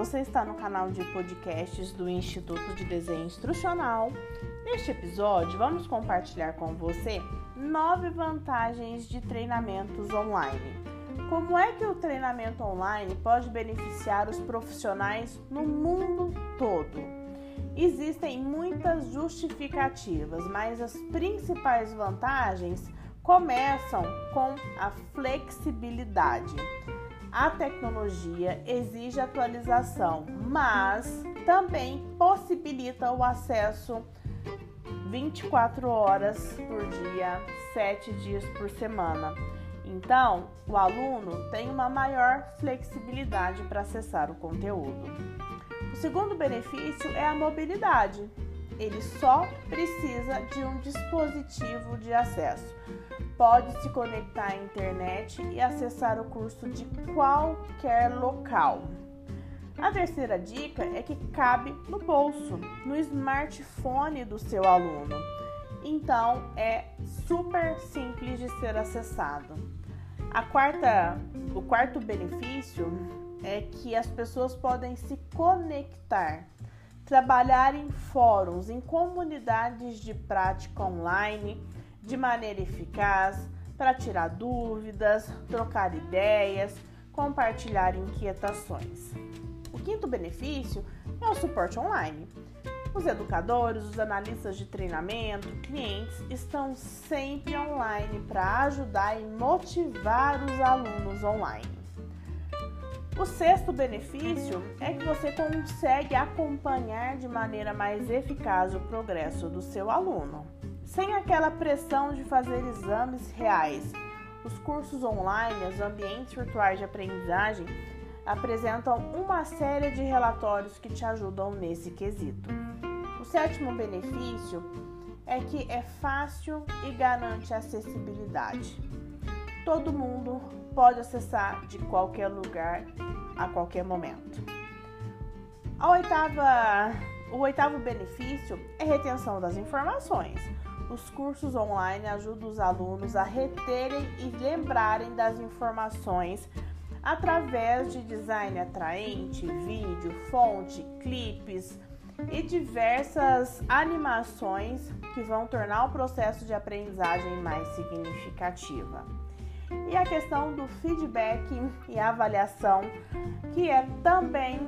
você está no canal de podcasts do Instituto de Desenho Instrucional. Neste episódio, vamos compartilhar com você nove vantagens de treinamentos online. Como é que o treinamento online pode beneficiar os profissionais no mundo todo? Existem muitas justificativas, mas as principais vantagens começam com a flexibilidade. A tecnologia exige atualização, mas também possibilita o acesso 24 horas por dia, 7 dias por semana. Então, o aluno tem uma maior flexibilidade para acessar o conteúdo. O segundo benefício é a mobilidade. Ele só precisa de um dispositivo de acesso pode se conectar à internet e acessar o curso de qualquer local. A terceira dica é que cabe no bolso, no smartphone do seu aluno. Então é super simples de ser acessado. A quarta, o quarto benefício é que as pessoas podem se conectar, trabalhar em fóruns, em comunidades de prática online de maneira eficaz para tirar dúvidas, trocar ideias, compartilhar inquietações. O quinto benefício é o suporte online. Os educadores, os analistas de treinamento, clientes estão sempre online para ajudar e motivar os alunos online. O sexto benefício é que você consegue acompanhar de maneira mais eficaz o progresso do seu aluno sem aquela pressão de fazer exames reais. Os cursos online, os ambientes virtuais de aprendizagem apresentam uma série de relatórios que te ajudam nesse quesito. O sétimo benefício é que é fácil e garante acessibilidade. Todo mundo pode acessar de qualquer lugar a qualquer momento. A oitava, o oitavo benefício é retenção das informações. Os cursos online ajudam os alunos a reterem e lembrarem das informações através de design atraente, vídeo, fonte, clipes e diversas animações que vão tornar o processo de aprendizagem mais significativa. E a questão do feedback e avaliação, que é também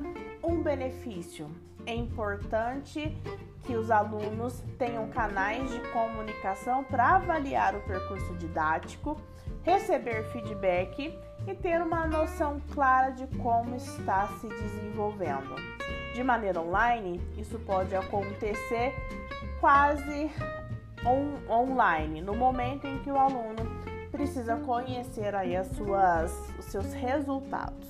um benefício. É importante que os alunos tenham canais de comunicação para avaliar o percurso didático, receber feedback e ter uma noção clara de como está se desenvolvendo. De maneira online, isso pode acontecer quase on online, no momento em que o aluno precisa conhecer aí as suas, os seus resultados.